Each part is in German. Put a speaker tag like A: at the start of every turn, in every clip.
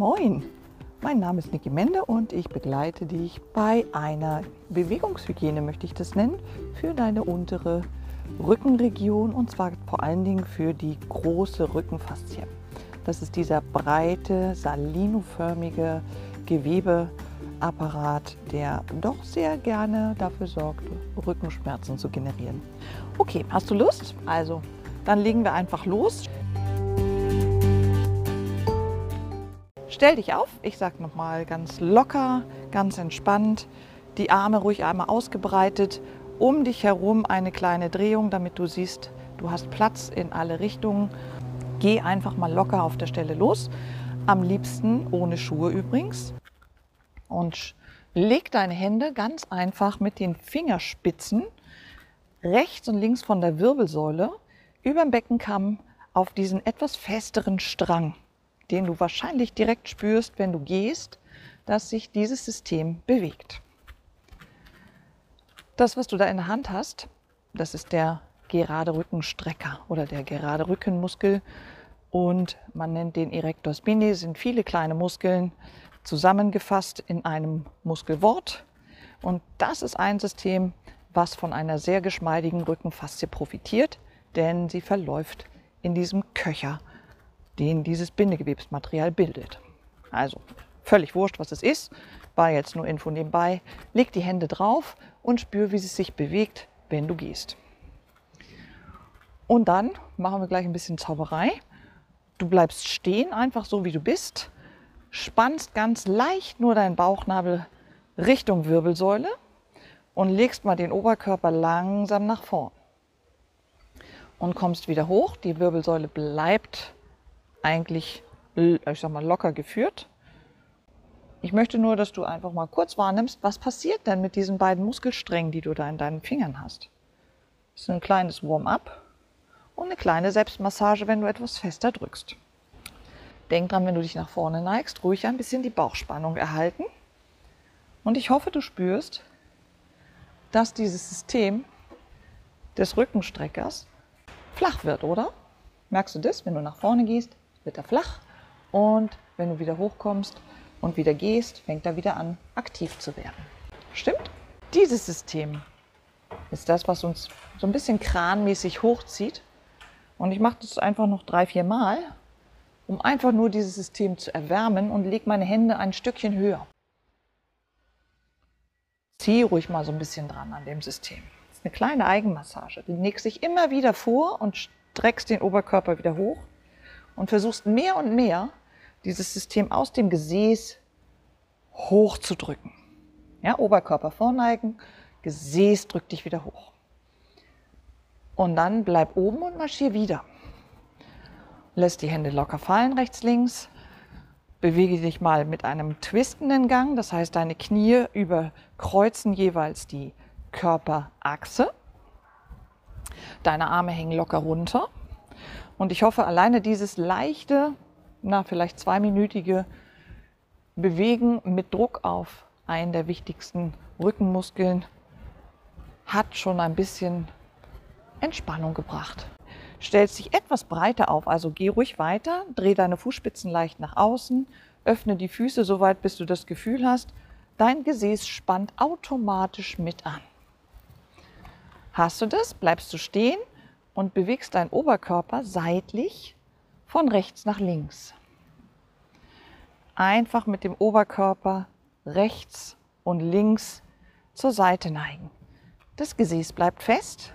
A: Moin, mein Name ist Niki Mende und ich begleite dich bei einer Bewegungshygiene, möchte ich das nennen, für deine untere Rückenregion und zwar vor allen Dingen für die große Rückenfaszie. Das ist dieser breite, salinoförmige Gewebeapparat, der doch sehr gerne dafür sorgt, Rückenschmerzen zu generieren. Okay, hast du Lust? Also, dann legen wir einfach los. Stell dich auf, ich sage nochmal ganz locker, ganz entspannt, die Arme ruhig einmal ausgebreitet, um dich herum eine kleine Drehung, damit du siehst, du hast Platz in alle Richtungen. Geh einfach mal locker auf der Stelle los, am liebsten ohne Schuhe übrigens. Und leg deine Hände ganz einfach mit den Fingerspitzen rechts und links von der Wirbelsäule über den Beckenkamm auf diesen etwas festeren Strang den du wahrscheinlich direkt spürst, wenn du gehst, dass sich dieses System bewegt. Das, was du da in der Hand hast, das ist der gerade Rückenstrecker oder der gerade Rückenmuskel und man nennt den Erector spinae, sind viele kleine Muskeln zusammengefasst in einem Muskelwort und das ist ein System, was von einer sehr geschmeidigen Rückenfaszie profitiert, denn sie verläuft in diesem Köcher den dieses Bindegewebsmaterial bildet. Also völlig wurscht, was es ist, war jetzt nur Info nebenbei. Leg die Hände drauf und spür, wie sie sich bewegt, wenn du gehst. Und dann machen wir gleich ein bisschen Zauberei. Du bleibst stehen, einfach so wie du bist, spannst ganz leicht nur deinen Bauchnabel Richtung Wirbelsäule und legst mal den Oberkörper langsam nach vorn. Und kommst wieder hoch, die Wirbelsäule bleibt eigentlich, ich sag mal, locker geführt. Ich möchte nur, dass du einfach mal kurz wahrnimmst, was passiert denn mit diesen beiden Muskelsträngen, die du da in deinen Fingern hast. Das ist ein kleines Warm-up und eine kleine Selbstmassage, wenn du etwas fester drückst. Denk dran, wenn du dich nach vorne neigst, ruhig ein bisschen die Bauchspannung erhalten. Und ich hoffe, du spürst, dass dieses System des Rückenstreckers flach wird, oder? Merkst du das, wenn du nach vorne gehst? Wird er flach und wenn du wieder hochkommst und wieder gehst, fängt er wieder an, aktiv zu werden. Stimmt? Dieses System ist das, was uns so ein bisschen kranmäßig hochzieht. Und ich mache das einfach noch drei, vier Mal, um einfach nur dieses System zu erwärmen und lege meine Hände ein Stückchen höher. Zieh ruhig mal so ein bisschen dran an dem System. Das ist eine kleine Eigenmassage. Du legst dich immer wieder vor und streckst den Oberkörper wieder hoch und versuchst mehr und mehr dieses System aus dem Gesäß hochzudrücken. Ja, Oberkörper vorneigen, Gesäß drückt dich wieder hoch. Und dann bleib oben und marschier wieder. Lässt die Hände locker fallen, rechts, links. Bewege dich mal mit einem twistenden Gang, das heißt, deine Knie überkreuzen jeweils die Körperachse. Deine Arme hängen locker runter. Und ich hoffe, alleine dieses leichte, na, vielleicht zweiminütige Bewegen mit Druck auf einen der wichtigsten Rückenmuskeln hat schon ein bisschen Entspannung gebracht. Stellst dich etwas breiter auf, also geh ruhig weiter, dreh deine Fußspitzen leicht nach außen, öffne die Füße so weit, bis du das Gefühl hast, dein Gesäß spannt automatisch mit an. Hast du das? Bleibst du stehen und bewegst deinen Oberkörper seitlich von rechts nach links. Einfach mit dem Oberkörper rechts und links zur Seite neigen. Das Gesäß bleibt fest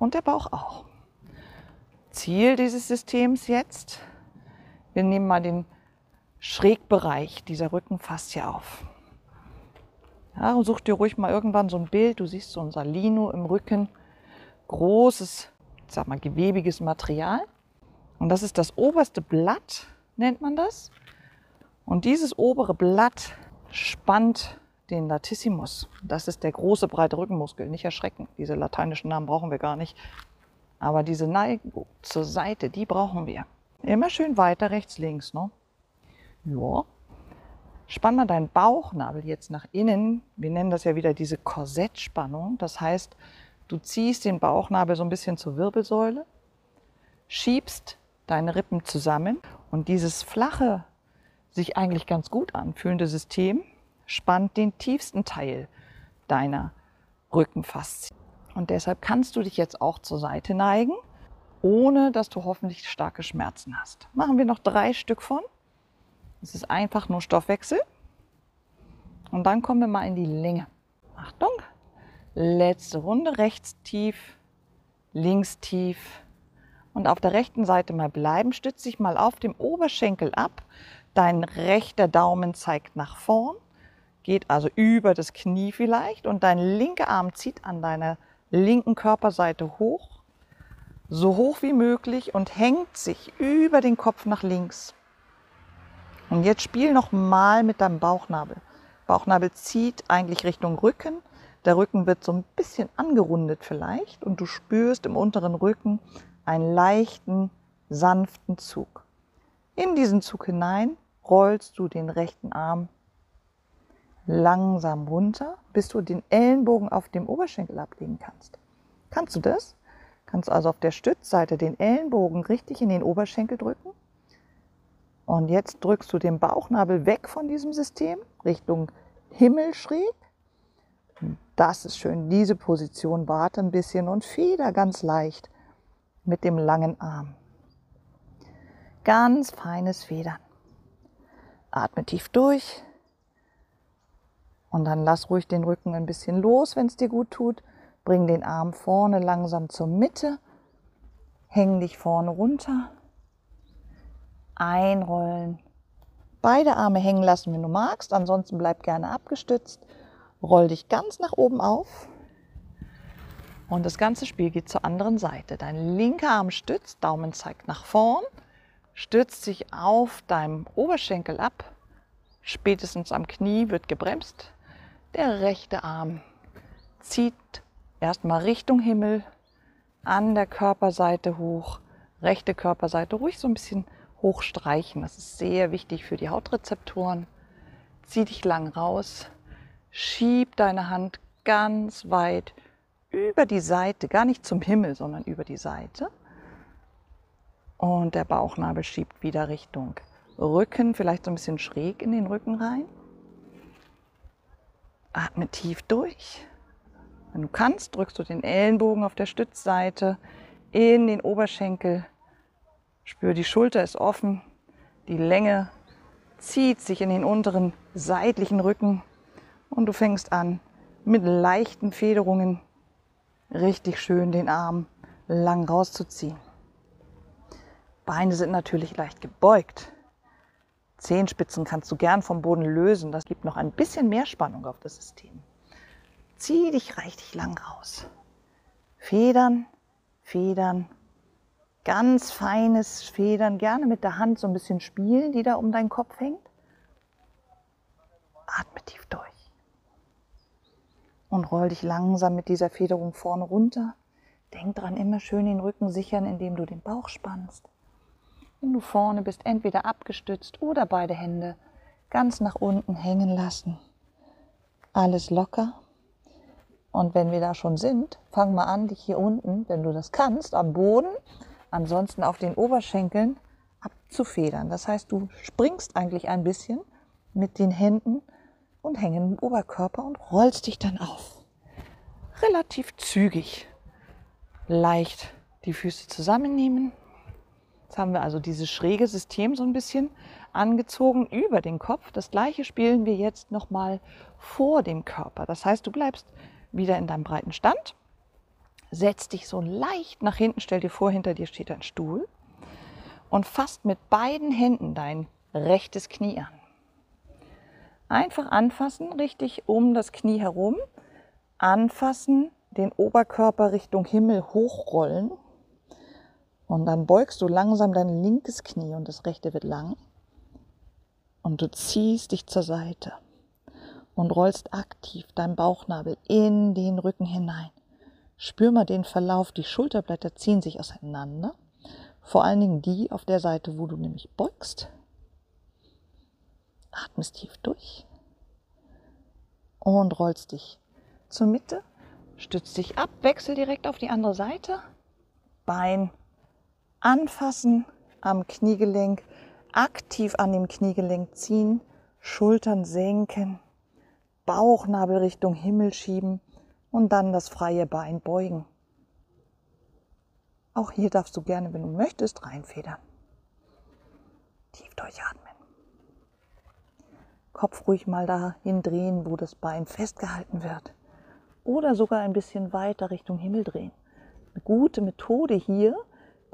A: und der Bauch auch. Ziel dieses Systems jetzt, wir nehmen mal den Schrägbereich dieser Rückenfaszie auf. Ja, und such dir ruhig mal irgendwann so ein Bild, du siehst so ein Salino im Rücken, großes ich sag mal, gewebiges Material. Und das ist das oberste Blatt, nennt man das. Und dieses obere Blatt spannt den Latissimus. Das ist der große breite Rückenmuskel. Nicht erschrecken, diese lateinischen Namen brauchen wir gar nicht. Aber diese Neigung zur Seite, die brauchen wir. Immer schön weiter rechts, links. Ne? Ja. Spann mal deinen Bauchnabel jetzt nach innen. Wir nennen das ja wieder diese Korsettspannung. Das heißt, Du ziehst den Bauchnabel so ein bisschen zur Wirbelsäule, schiebst deine Rippen zusammen und dieses flache sich eigentlich ganz gut anfühlende System spannt den tiefsten Teil deiner Rückenfaszien. Und deshalb kannst du dich jetzt auch zur Seite neigen, ohne dass du hoffentlich starke Schmerzen hast. Machen wir noch drei Stück von. Es ist einfach nur Stoffwechsel. Und dann kommen wir mal in die Länge. Achtung. Letzte Runde. Rechts tief, links tief. Und auf der rechten Seite mal bleiben. Stütze dich mal auf dem Oberschenkel ab. Dein rechter Daumen zeigt nach vorn geht also über das Knie vielleicht und dein linker Arm zieht an deiner linken Körperseite hoch, so hoch wie möglich und hängt sich über den Kopf nach links. Und jetzt spiel noch mal mit deinem Bauchnabel. Bauchnabel zieht eigentlich Richtung Rücken. Der Rücken wird so ein bisschen angerundet vielleicht und du spürst im unteren Rücken einen leichten, sanften Zug. In diesen Zug hinein rollst du den rechten Arm langsam runter, bis du den Ellenbogen auf dem Oberschenkel ablegen kannst. Kannst du das? Kannst also auf der Stützseite den Ellenbogen richtig in den Oberschenkel drücken. Und jetzt drückst du den Bauchnabel weg von diesem System, Richtung Himmel schräg. Das ist schön. Diese Position warte ein bisschen und feder ganz leicht mit dem langen Arm. Ganz feines Federn. Atme tief durch. Und dann lass ruhig den Rücken ein bisschen los, wenn es dir gut tut. Bring den Arm vorne langsam zur Mitte. Häng dich vorne runter. Einrollen. Beide Arme hängen lassen, wenn du magst. Ansonsten bleib gerne abgestützt. Roll dich ganz nach oben auf. Und das ganze Spiel geht zur anderen Seite. Dein linker Arm stützt, Daumen zeigt nach vorn, stützt sich auf deinem Oberschenkel ab. Spätestens am Knie wird gebremst. Der rechte Arm zieht erstmal Richtung Himmel, an der Körperseite hoch, rechte Körperseite ruhig so ein bisschen hochstreichen. Das ist sehr wichtig für die Hautrezeptoren. Zieh dich lang raus, schieb deine Hand ganz weit über die Seite, gar nicht zum Himmel, sondern über die Seite. Und der Bauchnabel schiebt wieder Richtung Rücken, vielleicht so ein bisschen schräg in den Rücken rein. Atme tief durch. Wenn du kannst, drückst du den Ellenbogen auf der Stützseite in den Oberschenkel. Spür, die Schulter ist offen, die Länge zieht sich in den unteren seitlichen Rücken und du fängst an mit leichten Federungen richtig schön den Arm lang rauszuziehen. Beine sind natürlich leicht gebeugt. Zehenspitzen kannst du gern vom Boden lösen. Das gibt noch ein bisschen mehr Spannung auf das System. Zieh dich richtig lang raus. Federn, Federn, ganz feines Federn, gerne mit der Hand so ein bisschen spielen, die da um deinen Kopf hängt. Atme tief durch. Und roll dich langsam mit dieser Federung vorne runter. Denk dran, immer schön den Rücken sichern, indem du den Bauch spannst. Wenn du vorne bist, entweder abgestützt oder beide Hände ganz nach unten hängen lassen. Alles locker. Und wenn wir da schon sind, fang mal an, dich hier unten, wenn du das kannst, am Boden, ansonsten auf den Oberschenkeln abzufedern. Das heißt, du springst eigentlich ein bisschen mit den Händen und hängen im Oberkörper und rollst dich dann auf. Relativ zügig. Leicht die Füße zusammennehmen, Jetzt haben wir also dieses schräge System so ein bisschen angezogen über den Kopf. Das gleiche spielen wir jetzt nochmal vor dem Körper. Das heißt, du bleibst wieder in deinem breiten Stand, setzt dich so leicht nach hinten, stell dir vor, hinter dir steht ein Stuhl und fasst mit beiden Händen dein rechtes Knie an. Einfach anfassen, richtig um das Knie herum, anfassen, den Oberkörper Richtung Himmel hochrollen und dann beugst du langsam dein linkes Knie und das rechte wird lang. Und du ziehst dich zur Seite und rollst aktiv deinen Bauchnabel in den Rücken hinein. Spür mal den Verlauf, die Schulterblätter ziehen sich auseinander. Vor allen Dingen die auf der Seite, wo du nämlich beugst. Atmest tief durch und rollst dich zur Mitte, stützt dich ab, wechsel direkt auf die andere Seite. Bein anfassen am Kniegelenk, aktiv an dem Kniegelenk ziehen, Schultern senken, Bauchnabel Richtung Himmel schieben und dann das freie Bein beugen. Auch hier darfst du gerne, wenn du möchtest, reinfedern. Tief durchatmen. Kopf ruhig mal dahin drehen, wo das Bein festgehalten wird. Oder sogar ein bisschen weiter Richtung Himmel drehen. Eine gute Methode hier,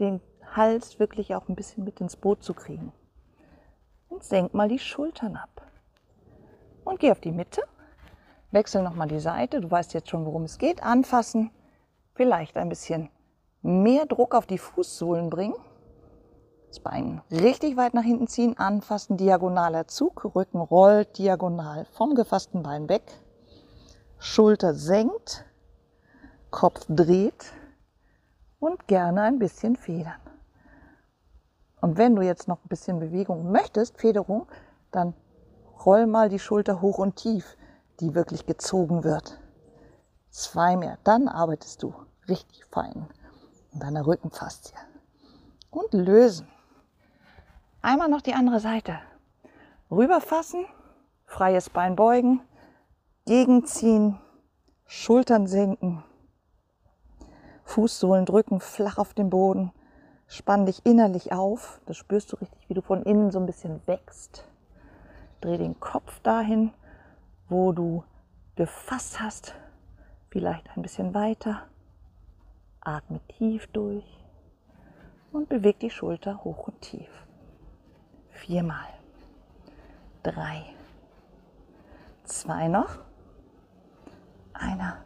A: den Hals wirklich auch ein bisschen mit ins Boot zu kriegen. Und senk mal die Schultern ab. Und geh auf die Mitte. Wechsel nochmal die Seite. Du weißt jetzt schon, worum es geht. Anfassen. Vielleicht ein bisschen mehr Druck auf die Fußsohlen bringen. Das Bein richtig weit nach hinten ziehen, anfassen, diagonaler Zug, Rücken rollt diagonal vom gefassten Bein weg, Schulter senkt, Kopf dreht und gerne ein bisschen federn. Und wenn du jetzt noch ein bisschen Bewegung möchtest, Federung, dann roll mal die Schulter hoch und tief, die wirklich gezogen wird. Zwei mehr, dann arbeitest du richtig fein in deiner Rückenfaszie. Und lösen. Einmal noch die andere Seite. Rüberfassen, freies Bein beugen, gegenziehen, Schultern senken, Fußsohlen drücken flach auf den Boden. Spann dich innerlich auf. Das spürst du richtig, wie du von innen so ein bisschen wächst. Dreh den Kopf dahin, wo du gefasst hast. Vielleicht ein bisschen weiter. Atme tief durch und beweg die Schulter hoch und tief. Viermal. Drei. Zwei noch. Einer.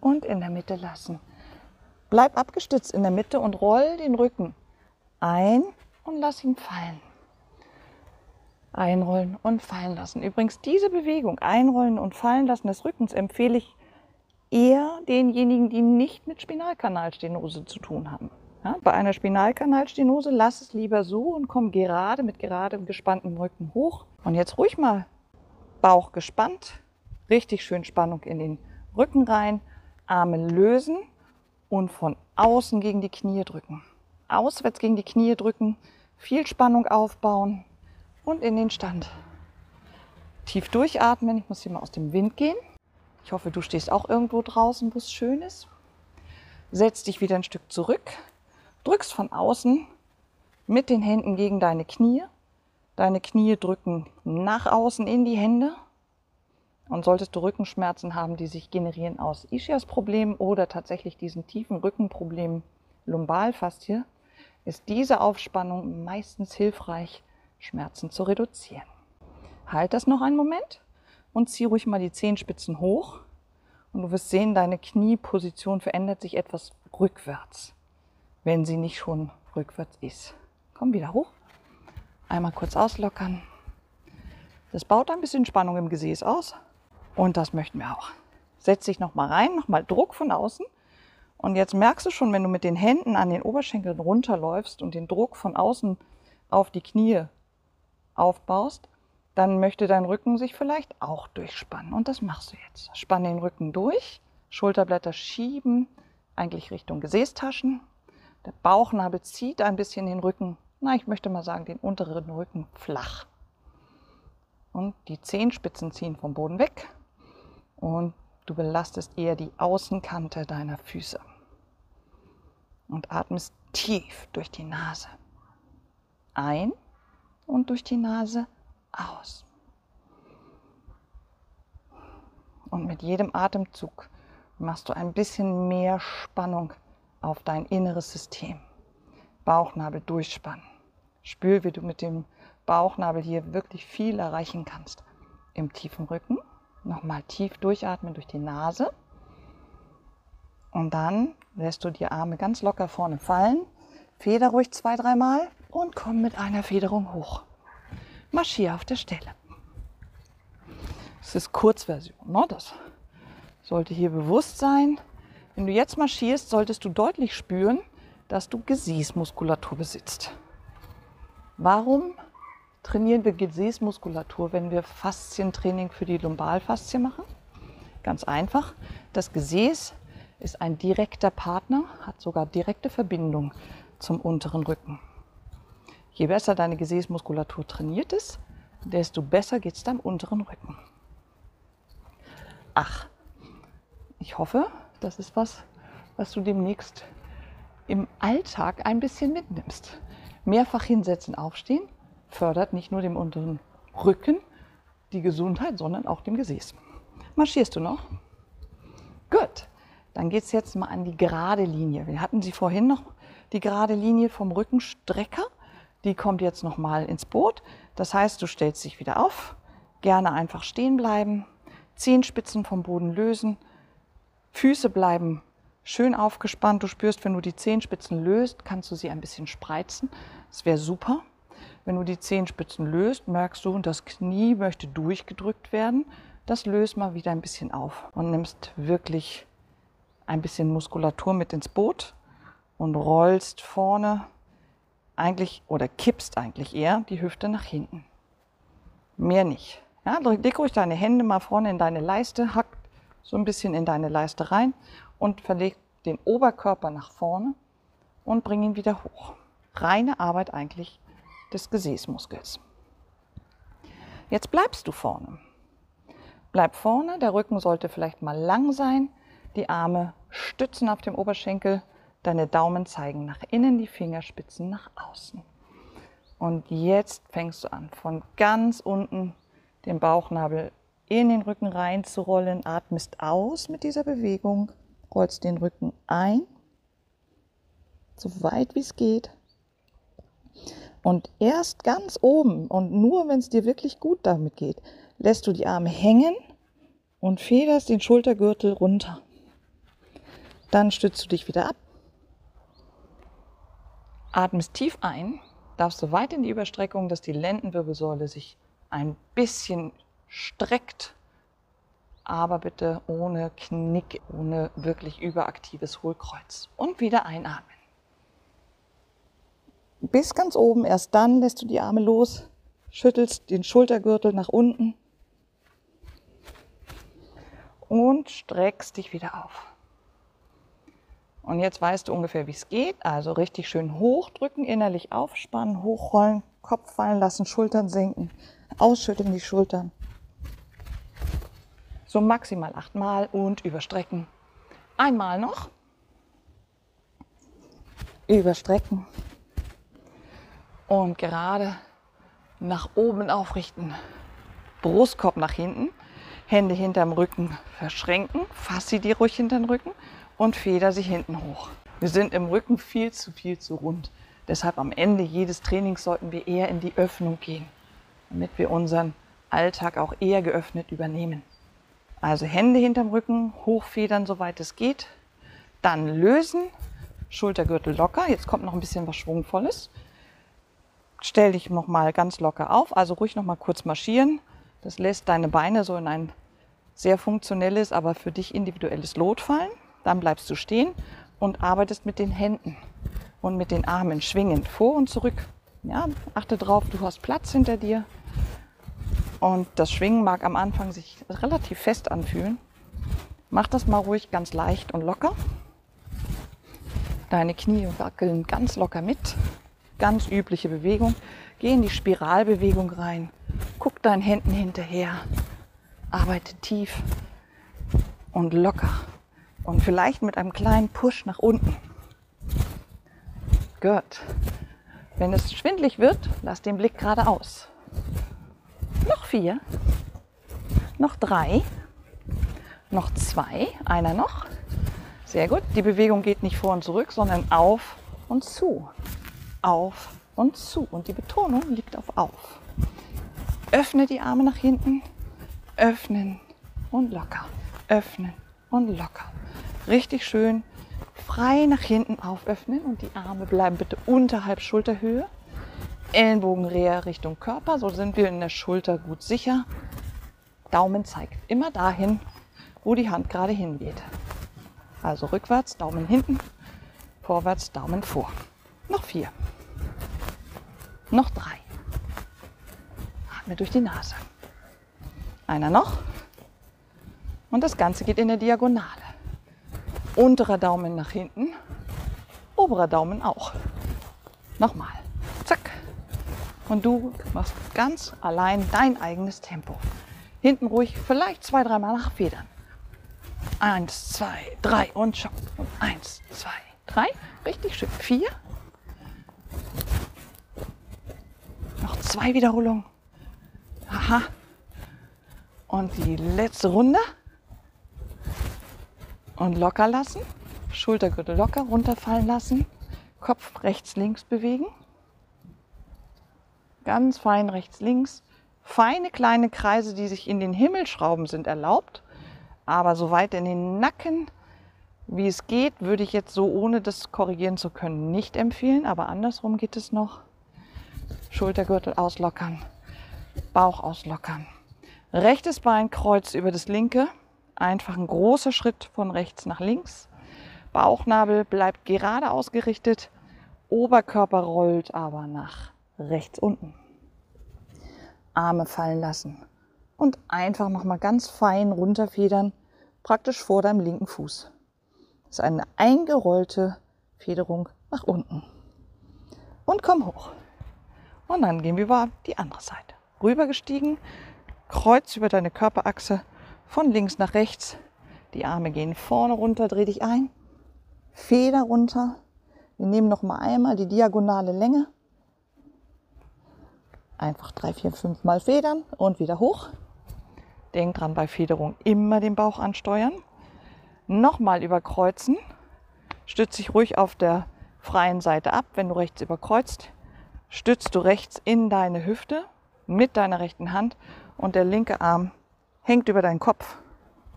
A: Und in der Mitte lassen. Bleib abgestützt in der Mitte und roll den Rücken ein und lass ihn fallen. Einrollen und fallen lassen. Übrigens, diese Bewegung, einrollen und fallen lassen des Rückens, empfehle ich eher denjenigen, die nicht mit Spinalkanalstenose zu tun haben. Ja, bei einer Spinalkanalstenose lass es lieber so und komm gerade mit geradem, gespanntem Rücken hoch. Und jetzt ruhig mal Bauch gespannt, richtig schön Spannung in den Rücken rein, Arme lösen und von außen gegen die Knie drücken. Auswärts gegen die Knie drücken, viel Spannung aufbauen und in den Stand. Tief durchatmen, ich muss hier mal aus dem Wind gehen. Ich hoffe, du stehst auch irgendwo draußen, wo es schön ist. Setz dich wieder ein Stück zurück, drückst von außen mit den Händen gegen deine Knie. Deine Knie drücken nach außen in die Hände und solltest du Rückenschmerzen haben, die sich generieren aus Ischias-Problemen oder tatsächlich diesen tiefen Rückenproblemen Lumbalfaszie, ist diese Aufspannung meistens hilfreich, Schmerzen zu reduzieren. Halt das noch einen Moment und zieh ruhig mal die Zehenspitzen hoch und du wirst sehen, deine Knieposition verändert sich etwas rückwärts, wenn sie nicht schon rückwärts ist. Komm wieder hoch. Einmal kurz auslockern. Das baut ein bisschen Spannung im Gesäß aus. Und das möchten wir auch. Setz dich nochmal rein, nochmal Druck von außen. Und jetzt merkst du schon, wenn du mit den Händen an den Oberschenkeln runterläufst und den Druck von außen auf die Knie aufbaust, dann möchte dein Rücken sich vielleicht auch durchspannen. Und das machst du jetzt. Spann den Rücken durch, Schulterblätter schieben, eigentlich Richtung Gesäßtaschen. Der Bauchnabel zieht ein bisschen den Rücken, na, ich möchte mal sagen, den unteren Rücken flach. Und die Zehenspitzen ziehen vom Boden weg und du belastest eher die Außenkante deiner Füße. Und atmest tief durch die Nase ein und durch die Nase aus. Und mit jedem Atemzug machst du ein bisschen mehr Spannung auf dein inneres System. Bauchnabel durchspannen. Spür, wie du mit dem Bauchnabel hier wirklich viel erreichen kannst. Im tiefen Rücken Nochmal tief durchatmen durch die Nase. Und dann lässt du die Arme ganz locker vorne fallen. Feder ruhig zwei, dreimal und komm mit einer Federung hoch. Marschier auf der Stelle. Das ist Kurzversion. Ne? Das sollte hier bewusst sein. Wenn du jetzt marschierst, solltest du deutlich spüren, dass du Gesäßmuskulatur besitzt. Warum trainieren wir Gesäßmuskulatur, wenn wir Faszientraining für die Lumbalfaszie machen? Ganz einfach. Das Gesäß ist ein direkter Partner, hat sogar direkte Verbindung zum unteren Rücken. Je besser deine Gesäßmuskulatur trainiert ist, desto besser geht es deinem unteren Rücken. Ach, ich hoffe, das ist was, was du demnächst im Alltag ein bisschen mitnimmst. Mehrfach hinsetzen, aufstehen fördert nicht nur dem unteren Rücken die Gesundheit, sondern auch dem Gesäß. Marschierst du noch? Gut, dann geht es jetzt mal an die gerade Linie. Wir hatten sie vorhin noch, die gerade Linie vom Rückenstrecker. Die kommt jetzt noch mal ins Boot. Das heißt, du stellst dich wieder auf, gerne einfach stehen bleiben, Zehenspitzen vom Boden lösen, Füße bleiben schön aufgespannt. Du spürst, wenn du die Zehenspitzen löst, kannst du sie ein bisschen spreizen. Das wäre super. Wenn du die Zehenspitzen löst, merkst du, das Knie möchte durchgedrückt werden. Das löst mal wieder ein bisschen auf und nimmst wirklich ein bisschen Muskulatur mit ins Boot und rollst vorne eigentlich oder kippst eigentlich eher die Hüfte nach hinten. Mehr nicht. Ja, leg ruhig deine Hände mal vorne in deine Leiste, hack so ein bisschen in deine Leiste rein und verleg den Oberkörper nach vorne und bring ihn wieder hoch. Reine Arbeit eigentlich des Gesäßmuskels. Jetzt bleibst du vorne. Bleib vorne, der Rücken sollte vielleicht mal lang sein, die Arme stützen auf dem Oberschenkel, deine Daumen zeigen nach innen, die Fingerspitzen nach außen. Und jetzt fängst du an, von ganz unten den Bauchnabel in den Rücken reinzurollen, atmest aus mit dieser Bewegung, rollst den Rücken ein, so weit wie es geht. Und erst ganz oben und nur wenn es dir wirklich gut damit geht, lässt du die Arme hängen und federst den Schultergürtel runter. Dann stützt du dich wieder ab. Atmest tief ein, darfst so weit in die Überstreckung, dass die Lendenwirbelsäule sich ein bisschen streckt, aber bitte ohne Knick, ohne wirklich überaktives Hohlkreuz. Und wieder einatmen bis ganz oben. Erst dann lässt du die Arme los, schüttelst den Schultergürtel nach unten und streckst dich wieder auf. Und jetzt weißt du ungefähr, wie es geht. Also richtig schön hochdrücken, innerlich aufspannen, hochrollen, Kopf fallen lassen, Schultern senken, ausschütteln die Schultern. So maximal achtmal und überstrecken. Einmal noch. Überstrecken und gerade nach oben aufrichten. Brustkorb nach hinten, Hände hinterm Rücken verschränken, fass sie dir ruhig hinter den Rücken und feder sie hinten hoch. Wir sind im Rücken viel zu viel zu rund. Deshalb am Ende jedes Trainings sollten wir eher in die Öffnung gehen, damit wir unseren Alltag auch eher geöffnet übernehmen. Also Hände hinterm Rücken, hochfedern, soweit es geht. Dann lösen, Schultergürtel locker. Jetzt kommt noch ein bisschen was Schwungvolles stell dich noch mal ganz locker auf, also ruhig noch mal kurz marschieren. Das lässt deine Beine so in ein sehr funktionelles, aber für dich individuelles Lot fallen. Dann bleibst du stehen und arbeitest mit den Händen und mit den Armen schwingend vor und zurück. Ja, achte drauf, du hast Platz hinter dir. Und das Schwingen mag am Anfang sich relativ fest anfühlen. Mach das mal ruhig ganz leicht und locker. Deine Knie wackeln ganz locker mit ganz übliche Bewegung. Geh in die Spiralbewegung rein. Guck deinen Händen hinterher. Arbeite tief und locker. Und vielleicht mit einem kleinen Push nach unten. Gut. Wenn es schwindlig wird, lass den Blick geradeaus. Noch vier. Noch drei. Noch zwei. Einer noch. Sehr gut. Die Bewegung geht nicht vor und zurück, sondern auf und zu auf und zu. Und die Betonung liegt auf auf. Öffne die Arme nach hinten, öffnen und locker, öffnen und locker. Richtig schön frei nach hinten auföffnen und die Arme bleiben bitte unterhalb Schulterhöhe. Ellenbogen näher Richtung Körper, so sind wir in der Schulter gut sicher. Daumen zeigt immer dahin, wo die Hand gerade hingeht. Also rückwärts, Daumen hinten, vorwärts, Daumen vor. Noch vier. Noch drei. Atme durch die Nase. Einer noch. Und das Ganze geht in der Diagonale. Unterer Daumen nach hinten, oberer Daumen auch. Nochmal. Und du machst ganz allein dein eigenes Tempo. Hinten ruhig vielleicht zwei, dreimal nachfedern. Eins, zwei, drei und schau. Eins, zwei, drei. Richtig schön. Vier. Noch zwei Wiederholungen. Aha. Und die letzte Runde. Und locker lassen. Schultergürtel locker runterfallen lassen. Kopf rechts, links bewegen. Ganz fein rechts, links. Feine kleine Kreise, die sich in den Himmel schrauben, sind erlaubt. Aber so weit in den Nacken, wie es geht, würde ich jetzt so, ohne das korrigieren zu können, nicht empfehlen. Aber andersrum geht es noch. Schultergürtel auslockern, Bauch auslockern. Rechtes Bein kreuz über das linke. Einfach ein großer Schritt von rechts nach links. Bauchnabel bleibt gerade ausgerichtet. Oberkörper rollt aber nach rechts unten. Arme fallen lassen und einfach nochmal ganz fein runterfedern, praktisch vor deinem linken Fuß. Das ist eine eingerollte Federung nach unten. Und komm hoch. Und dann gehen wir über die andere Seite. Rübergestiegen, Kreuz über deine Körperachse von links nach rechts. Die Arme gehen vorne runter, dreh dich ein. Feder runter. Wir nehmen noch mal einmal die diagonale Länge. Einfach drei, vier, fünf Mal federn und wieder hoch. Denk dran, bei Federung immer den Bauch ansteuern. Nochmal überkreuzen. Stütz dich ruhig auf der freien Seite ab. Wenn du rechts überkreuzt, stützt du rechts in deine Hüfte mit deiner rechten Hand und der linke Arm hängt über deinen Kopf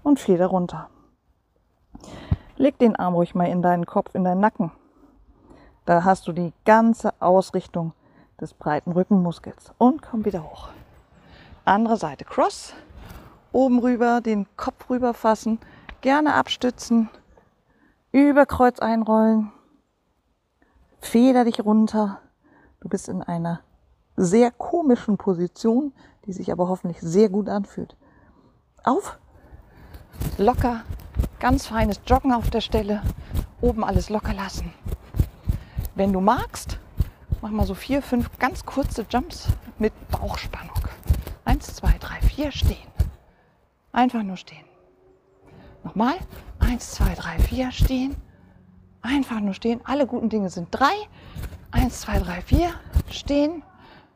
A: und Feder runter. Leg den Arm ruhig mal in deinen Kopf, in deinen Nacken. Da hast du die ganze Ausrichtung des breiten Rückenmuskels. Und komm wieder hoch. Andere Seite. Cross. Oben rüber, den Kopf rüber fassen. Gerne abstützen. Über Kreuz einrollen. Feder dich runter. Du bist in einer sehr komischen Position, die sich aber hoffentlich sehr gut anfühlt. Auf. Locker. Ganz feines Joggen auf der Stelle. Oben alles locker lassen. Wenn du magst, Mach mal so vier, fünf ganz kurze Jumps mit Bauchspannung. Eins, zwei, drei, vier, stehen. Einfach nur stehen. Nochmal. Eins, zwei, drei, vier, stehen. Einfach nur stehen. Alle guten Dinge sind drei. Eins, zwei, drei, vier, stehen.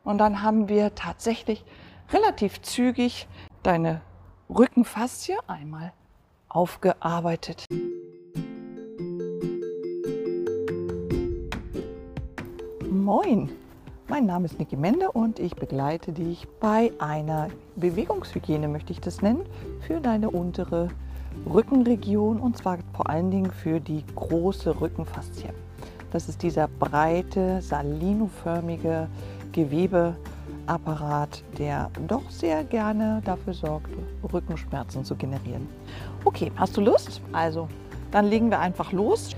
A: Und dann haben wir tatsächlich relativ zügig deine Rückenfaszie einmal aufgearbeitet. Moin, mein Name ist Niki Mende und ich begleite dich bei einer Bewegungshygiene, möchte ich das nennen, für deine untere Rückenregion und zwar vor allen Dingen für die große Rückenfaszie. Das ist dieser breite, salinoförmige Gewebeapparat, der doch sehr gerne dafür sorgt, Rückenschmerzen zu generieren. Okay, hast du Lust? Also, dann legen wir einfach los.